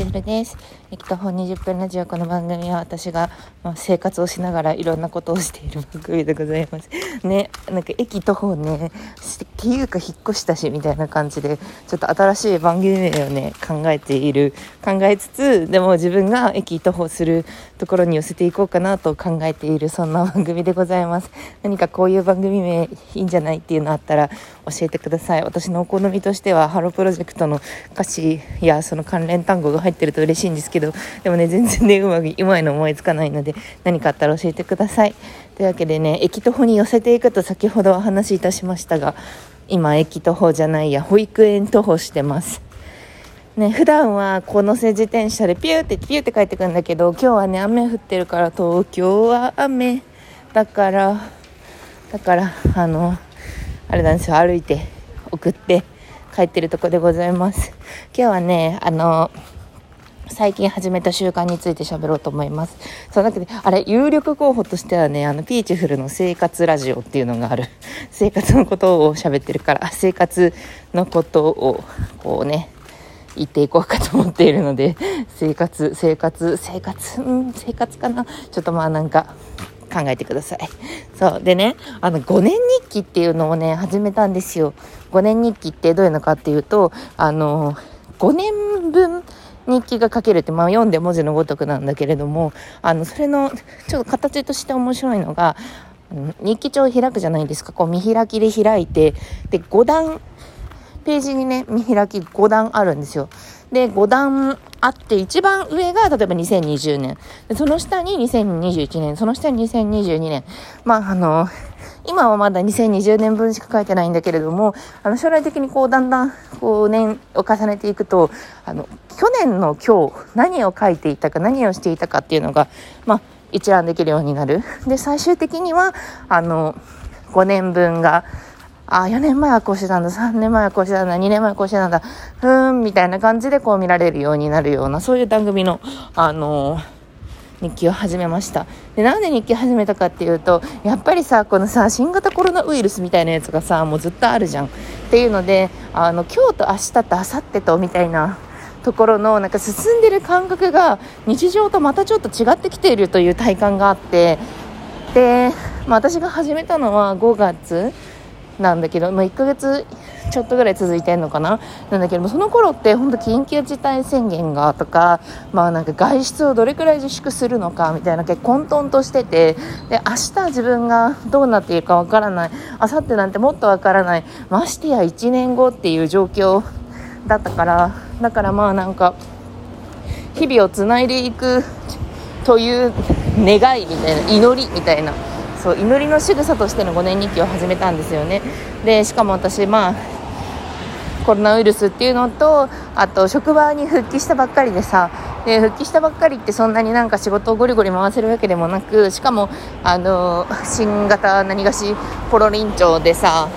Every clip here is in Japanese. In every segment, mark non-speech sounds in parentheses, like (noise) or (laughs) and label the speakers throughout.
Speaker 1: 千鶴です。えっと、本20分ラジオこの番組は私が、まあ、生活をしながらいろんなことをしている番組でございます。ね、なんか駅徒歩ね、っていうか引っ越したしみたいな感じで、ちょっと新しい番組名をね、考えている、考えつつ、でも自分が駅徒歩するところに寄せていこうかなと考えている、そんな番組でございます。(laughs) 何かこういう番組名いいんじゃないっていうのあったら教えてください。私のお好みとしては、ハロープロジェクトの歌詞やその関連単語が入ってると嬉しいんですけど、でもね、全然ね、うまく、うまいの思いつかないので、何かあったら教えてください。というわけでね、駅徒歩に寄せていくと先ほどお話しいたしましたが、今、駅徒歩じゃないや、保育園徒歩してます。ね、普段はこのせ自転車でピューってピューって帰ってくるんだけど、今日はね、雨降ってるから、東京は雨だから、だから、あの、あれなんですよ、歩いて送って帰ってるとこでございます。今日はね、あの、最近始めた習慣について喋ろうと思います。そうだけど、あれ、有力候補としてはね、あの、ピーチフルの生活ラジオっていうのがある。生活のことを喋ってるから、生活のことを、こうね、言っていこうかと思っているので、(laughs) 生活、生活、生活、うん、生活かな。ちょっとまあなんか、考えてください。そう。でね、あの、5年日記っていうのをね、始めたんですよ。5年日記ってどういうのかっていうと、あの、5年分、日記が書けるって、まあ、読んで文字のごとくなんだけれどもあのそれのちょっと形として面白いのが日記帳を開くじゃないですかこう見開きで開いてで5段ページにね見開き5段あるんですよ。で5段あって一番上が例えば2020年。その下に2021年。その下に2022年。まああの今はまだ2020年分しか書いてないんだけれども、あの将来的にこうだんだんこう年を重ねていくと、あの、去年の今日何を書いていたか何をしていたかっていうのが、まあ、一覧できるようになる。で、最終的には、あの、5年分が、あ、4年前はこうしてたんだ、3年前はこうしてたんだ、2年前はこうしてたんだ、ふーん、みたいな感じでこう見られるようになるような、そういう番組の、あのー日記を始めました。でなんで日記始めたかっていうとやっぱりさこのさ新型コロナウイルスみたいなやつがさもうずっとあるじゃん。っていうのであの今日と明日と明後日とみたいなところのなんか進んでる感覚が日常とまたちょっと違ってきているという体感があって。で、まあ、私が始めたのは5月。なんだけど、まあ、1ヶ月ちょっとぐらい続いてんのかな？なんだけどもその頃って本当緊急事態宣言がとかまあなんか外出をどれくらい自粛するのかみたいな結構混沌としててで明日自分がどうなっているかわからない。明後日なんてもっとわからない。ましてや1年後っていう状況だったからだからまあなんか日々をつないでいくという願いみたいな祈りみたいなそう祈りの仕草としての5年日記を始めたんですよね。でしかも私まあコロナウイルスっていうのとあと職場に復帰したばっかりでさで復帰したばっかりってそんなになんか仕事をゴリゴリ回せるわけでもなくしかもあの新型何がしポロリンチでさ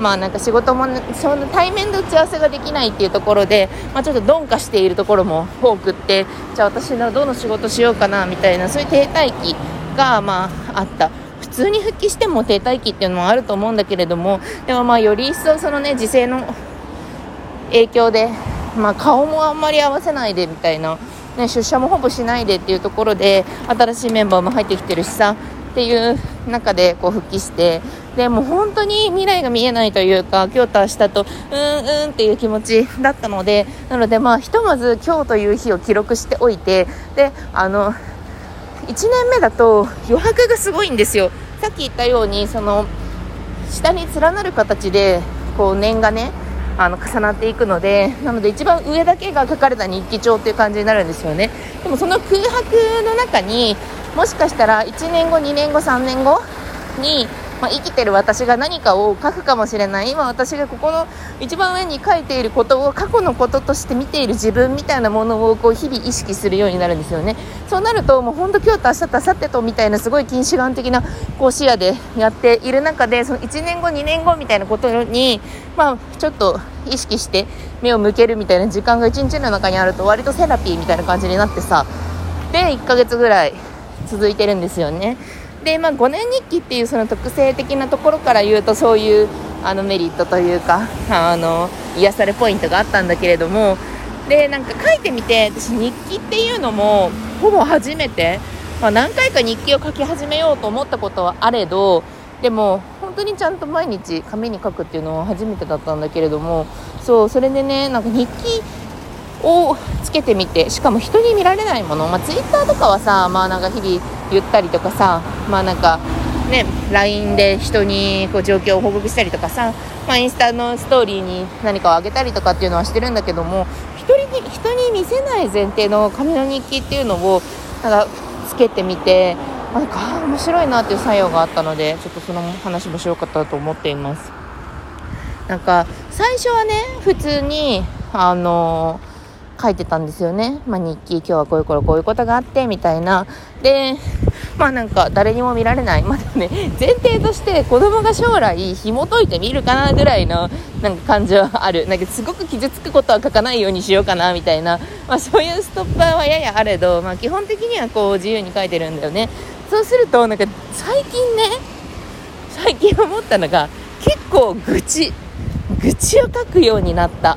Speaker 1: まあなんか仕事もその対面で打ち合わせができないっていうところで、まあ、ちょっと鈍化しているところも多くってじゃあ私のどの仕事しようかなみたいなそういう停滞期がまああった。通に復帰しても停滞期っていうのもあると思うんだけれどもでもまあより一層そのね時勢の影響で、まあ、顔もあんまり合わせないでみたいな、ね、出社もほぼしないでっていうところで新しいメンバーも入ってきてるしさっていう中でこう復帰してでも本当に未来が見えないというか今日と明日とうんうんっていう気持ちだったのでなのでまあひとまず今日という日を記録しておいてであの1年目だと余白がすごいんですよ。さっき言ったようにその下に連なる形でこう年がねあの重なっていくのでなので一番上だけが書かれた日記帳っていう感じになるんですよね。でもその空白の中にもしかしたら1年後2年後3年後にまあ、生きてる私が何かを書くかもしれない。今私がここの一番上に書いていることを過去のこととして見ている自分みたいなものをこう日々意識するようになるんですよね。そうなるともう本当今日と明日と明後日とみたいなすごい近視眼的なこう視野でやっている中でその1年後2年後みたいなことに、まあ、ちょっと意識して目を向けるみたいな時間が1日の中にあると割とセラピーみたいな感じになってさ。で1ヶ月ぐらい続いてるんですよね。で、まあ、5年日記っていうその特性的なところから言うとそういうあのメリットというかあの癒されポイントがあったんだけれどもでなんか書いてみて私日記っていうのもほぼ初めて、まあ、何回か日記を書き始めようと思ったことはあれどでも本当にちゃんと毎日紙に書くっていうのは初めてだったんだけれどもそうそれでねなんか日記をつけてみてしかも人に見られないもの、まあ、ツイッターとかはさまあなんか日々言ったりとかさまあなんかね LINE で人にこう状況を報告したりとかさ、まあ、インスタのストーリーに何かをあげたりとかっていうのはしてるんだけども人に人に見せない前提の紙の日記っていうのをなんかつけてみてなんか面白いなっていう作用があったのでちょっとその話もしよかったと思っています。なんか最初はね普通にあの書いてたんですよね、まあ、日記今日はこういう頃こういうことがあってみたいな。でまあなんか誰にも見られない。まだね前提として子供が将来紐解いてみるかなぐらいのなんか感じはある。なんかすごく傷つくことは書かないようにしようかなみたいな、まあ、そういうストッパーはややあれど、まあ、基本的にはこう自由に書いてるんだよね。そうするとなんか最近ね最近思ったのが結構愚痴愚痴を書くようになった。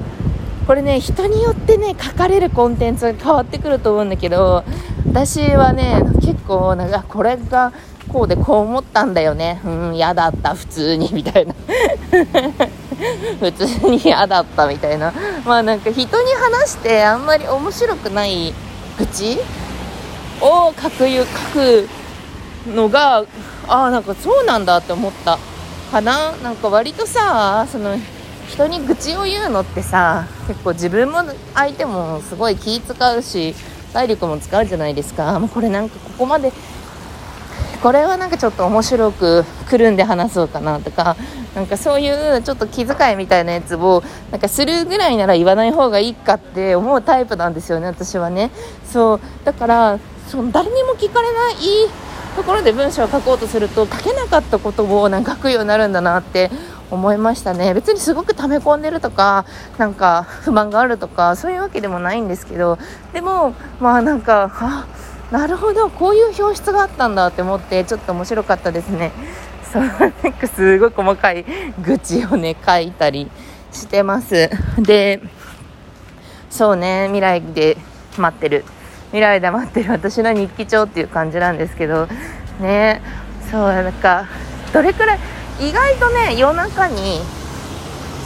Speaker 1: これね人によってね書かれるコンテンツが変わってくると思うんだけど私はね結構なんかこれがこうでこう思ったんだよね。うん嫌だった。普通にみたいな。(laughs) 普通に嫌だったみたいな。まあなんか人に話してあんまり面白くない愚痴を書く書くのがああなんかそうなんだって思ったかな。なんか割とさその人に愚痴を言うのってさ結構自分も相手もすごい気使うし体力も使うじゃないですか。もうこれなんかここまでこれはなんかちょっと面白くくるんで話そうかなとかなんかそういうちょっと気遣いみたいなやつをなんかするぐらいなら言わない方がいいかって思うタイプなんですよね私はね。そう。だからその誰にも聞かれないところで文章を書こうとすると書けなかったことをなんか書くようになるんだなって思いましたね。別にすごく溜め込んでるとかなんか不満があるとかそういうわけでもないんですけどでもまあなんかあなるほどこういう表出があったんだって思ってちょっと面白かったですね。そうなんかすごい細かい愚痴をね書いたりしてます。でそうね未来で待ってる。未来で待ってる私の日記帳っていう感じなんですけどねそうなんかどれくらい意外とね夜中に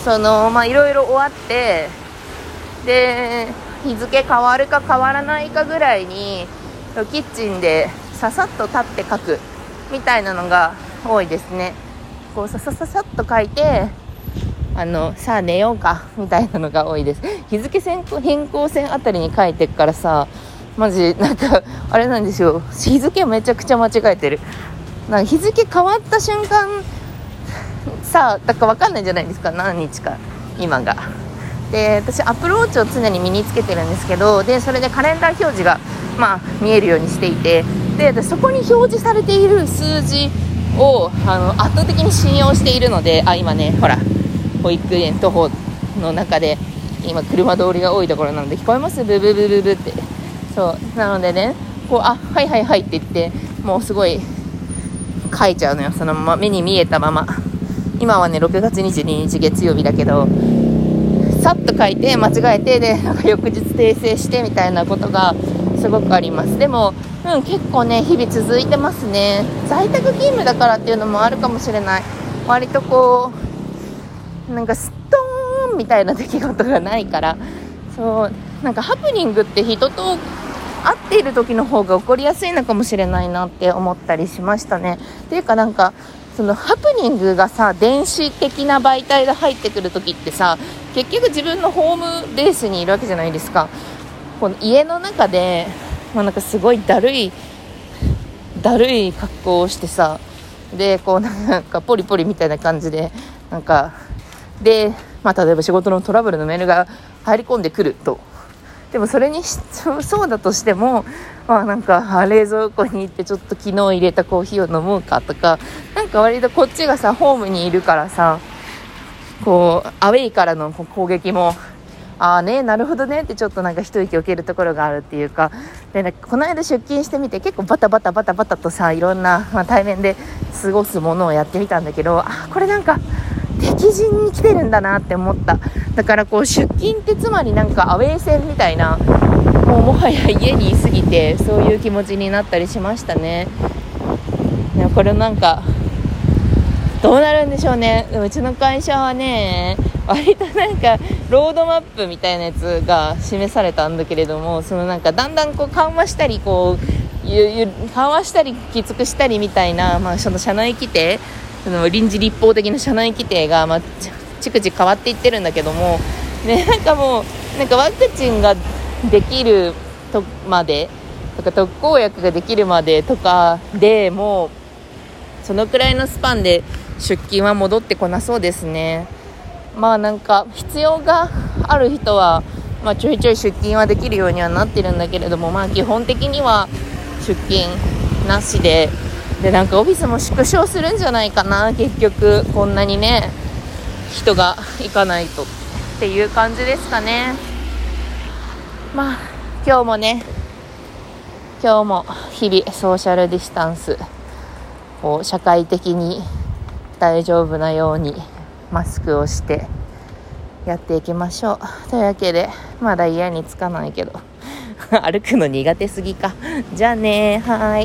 Speaker 1: そのまあいろいろ終わってで日付変わるか変わらないかぐらいにキッチンでささっと立って書くみたいなのが多いですね。こうささささっと書いてあのさあ寝ようかみたいなのが多いです。日付変更線あたりに書いてからさマジなんかあれなんですよ。日付めちゃくちゃ間違えてる。なんか日付変わった瞬間さだから分かんないじゃないですか。何日か今が。で私アプローチを常に身につけてるんですけどでそれでカレンダー表示が、まあ、見えるようにしていて。でそこに表示されている数字をあの圧倒的に信用しているのであ今ねほら保育園徒歩の中で今車通りが多いところなので聞こえます？ブブブブブって。そう。なのでねこうあはいはいはいって言ってもうすごい書いちゃうのよ。そのまま目に見えたまま。今はね6月22日月曜日だけどさっと書いて間違えてでなんか翌日訂正してみたいなことがすごくあります。でも、うん、結構ね日々続いてますね。在宅勤務だからっていうのもあるかもしれない。割とこうなんかストーンみたいな出来事がないからそうなんかハプニングって人と会っている時の方が起こりやすいのかもしれないなって思ったりしましたね。ていうかなんかそのハプニングがさ電子的な媒体で入ってくる時ってさ結局自分のホームベースにいるわけじゃないですか。この家の中で、まあ、なんかすごいだるいだるい格好をしてさでこうなんかポリポリみたいな感じでなんかで、まあ、例えば仕事のトラブルのメールが入り込んでくると。でもそれにそうだとしてもまあなんか冷蔵庫に行ってちょっと昨日入れたコーヒーを飲もうかとかなんか割とこっちがさホームにいるからさこうアウェイからの攻撃もああねなるほどねってちょっとなんか一息置けるところがあるっていうかで、ね、この間出勤してみて結構バタバタバタバタとさいろんな、まあ、対面で過ごすものをやってみたんだけどあこれなんかでき基準に来てるんだなって思った。だからこう出勤ってつまりなんかアウェー戦みたいなもうもはや家にいすぎてそういう気持ちになったりしましたね。これなんかどうなるんでしょうね。うちの会社はね割となんかロードマップみたいなやつが示されたんだけれどもそのなんかだんだんこう緩和したりこう緩和したりきつくしたりみたいな、まあ、その社内規定その臨時立法的な社内規定が、まあ、逐次変わっていってるんだけども、ね、(laughs) なんかもうなんかワクチンができるとまでとか特効薬ができるまでとかでもうそのくらいのスパンで出勤は戻ってこなそうですね。まあなんか必要がある人は、まあ、ちょいちょい出勤はできるようにはなってるんだけれども、まあ、基本的には出勤なしででなんかオフィスも縮小するんじゃないかな結局こんなにね人が行かないとっていう感じですかね。まあ今日もね今日も日々ソーシャルディスタンスこう社会的に大丈夫なようにマスクをしてやっていきましょう。というわけでまだ家に着かないけど (laughs) 歩くの苦手すぎか。じゃあねはい。